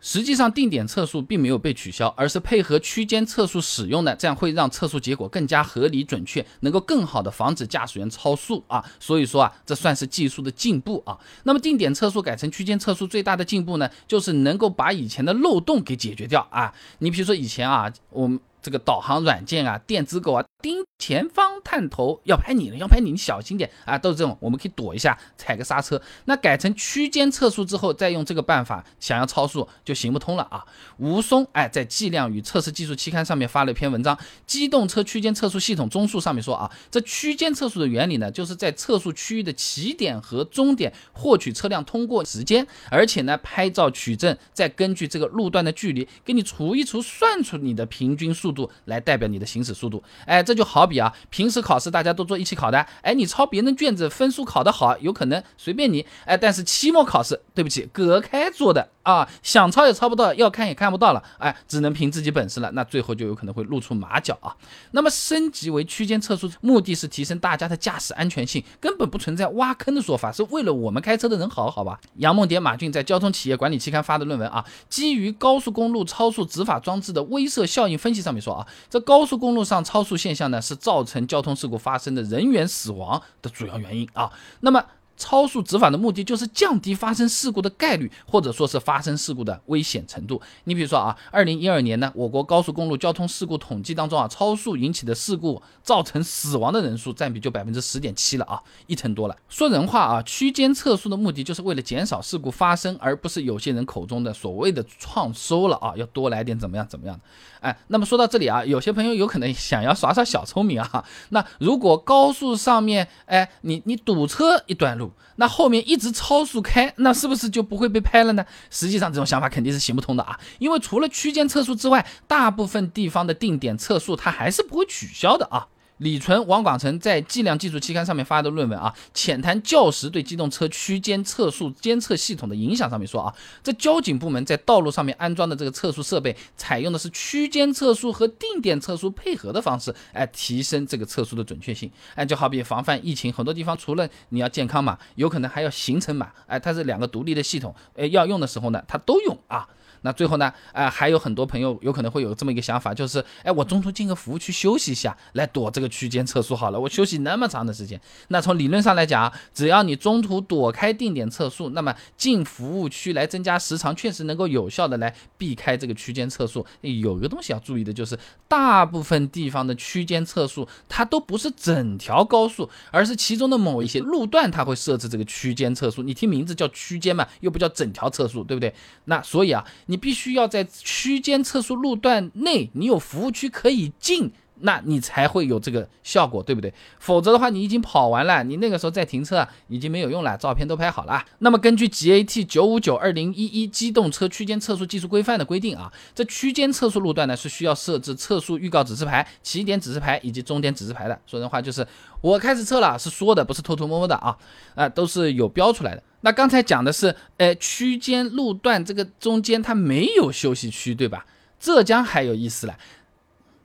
实际上，定点测速并没有被取消，而是配合区间测速使用的，这样会让测速结果更加合理准确，能够更好的防止驾驶员超速啊。所以说啊，这算是技术的进步啊。那么定点测速改成区间测速，最大的进步呢，就是能够把以前的漏洞给解决掉啊。你比如说以前啊，我们。这个导航软件啊，电子狗啊，盯前方探头，要拍你了，要拍你，你小心点啊，都是这种，我们可以躲一下，踩个刹车。那改成区间测速之后，再用这个办法，想要超速就行不通了啊。吴松哎，在计量与测试技术期刊上面发了一篇文章，《机动车区间测速系统综述》上面说啊，这区间测速的原理呢，就是在测速区域的起点和终点获取车辆通过时间，而且呢，拍照取证，再根据这个路段的距离，给你除一除，算出你的平均速。度来代表你的行驶速度，哎，这就好比啊，平时考试大家都做一起考的，哎，你抄别人卷子，分数考得好，有可能随便你，哎，但是期末考试，对不起，隔开做的啊，想抄也抄不到，要看也看不到了，哎，只能凭自己本事了，那最后就有可能会露出马脚啊。那么升级为区间测速，目的是提升大家的驾驶安全性，根本不存在挖坑的说法，是为了我们开车的人好，好吧？杨梦蝶、马俊在《交通企业管理期刊》发的论文啊，基于高速公路超速执法装置的威慑效应分析上面。说啊，这高速公路上超速现象呢，是造成交通事故发生的人员死亡的主要原因啊。那么。超速执法的目的就是降低发生事故的概率，或者说是发生事故的危险程度。你比如说啊，二零一二年呢，我国高速公路交通事故统计当中啊，超速引起的事故造成死亡的人数占比就百分之十点七了啊，一成多了。说人话啊，区间测速的目的就是为了减少事故发生，而不是有些人口中的所谓的创收了啊，要多来点怎么样怎么样的。哎，那么说到这里啊，有些朋友有可能想要耍耍小聪明啊，那如果高速上面哎，你你堵车一段路。那后面一直超速开，那是不是就不会被拍了呢？实际上这种想法肯定是行不通的啊，因为除了区间测速之外，大部分地方的定点测速它还是不会取消的啊。李纯、王广成在《计量技术期刊》上面发的论文啊，浅谈教时对机动车区间测速监测系统的影响。上面说啊，这交警部门在道路上面安装的这个测速设备，采用的是区间测速和定点测速配合的方式，哎，提升这个测速的准确性。哎，就好比防范疫情，很多地方除了你要健康码，有可能还要行程码，哎，它是两个独立的系统，哎，要用的时候呢，它都用啊。那最后呢？啊，还有很多朋友有可能会有这么一个想法，就是哎，我中途进个服务区休息一下，来躲这个区间测速好了。我休息那么长的时间，那从理论上来讲，只要你中途躲开定点测速，那么进服务区来增加时长，确实能够有效的来避开这个区间测速。有一个东西要注意的就是，大部分地方的区间测速它都不是整条高速，而是其中的某一些路段它会设置这个区间测速。你听名字叫区间嘛，又不叫整条测速，对不对？那所以啊。你必须要在区间测速路段内，你有服务区可以进，那你才会有这个效果，对不对？否则的话，你已经跑完了，你那个时候再停车已经没有用了，照片都拍好了。那么根据 GAT 九五九二零一一机动车区间测速技术规范的规定啊，这区间测速路段呢是需要设置测速预告指示牌、起点指示牌以及终点指示牌的。说人话就是我开始测了，是说的，不是偷偷摸摸的啊，啊都是有标出来的。那刚才讲的是，呃，区间路段这个中间它没有休息区，对吧？浙江还有意思了，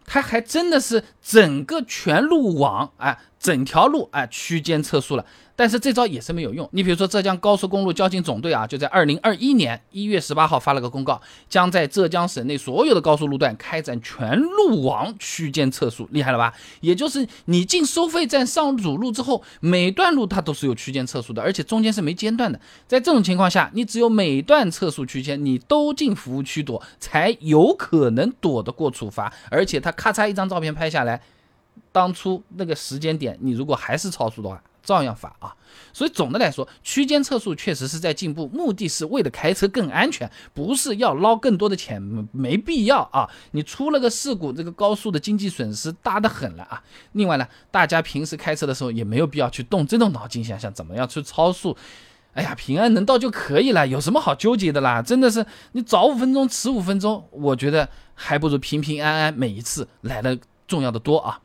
它还真的是整个全路网，哎，整条路哎区间测速了。但是这招也是没有用。你比如说浙江高速公路交警总队啊，就在二零二一年一月十八号发了个公告，将在浙江省内所有的高速路段开展全路网区间测速，厉害了吧？也就是你进收费站上主路之后，每段路它都是有区间测速的，而且中间是没间断的。在这种情况下，你只有每段测速区间你都进服务区躲，才有可能躲得过处罚。而且他咔嚓一张照片拍下来，当初那个时间点，你如果还是超速的话。照样罚啊！所以总的来说，区间测速确实是在进步，目的是为了开车更安全，不是要捞更多的钱，没必要啊！你出了个事故，这个高速的经济损失大得很了啊！另外呢，大家平时开车的时候也没有必要去动这种脑筋，想想怎么样去超速。哎呀，平安能到就可以了，有什么好纠结的啦？真的是你早五分钟，迟五分钟，我觉得还不如平平安安每一次来的重要的多啊！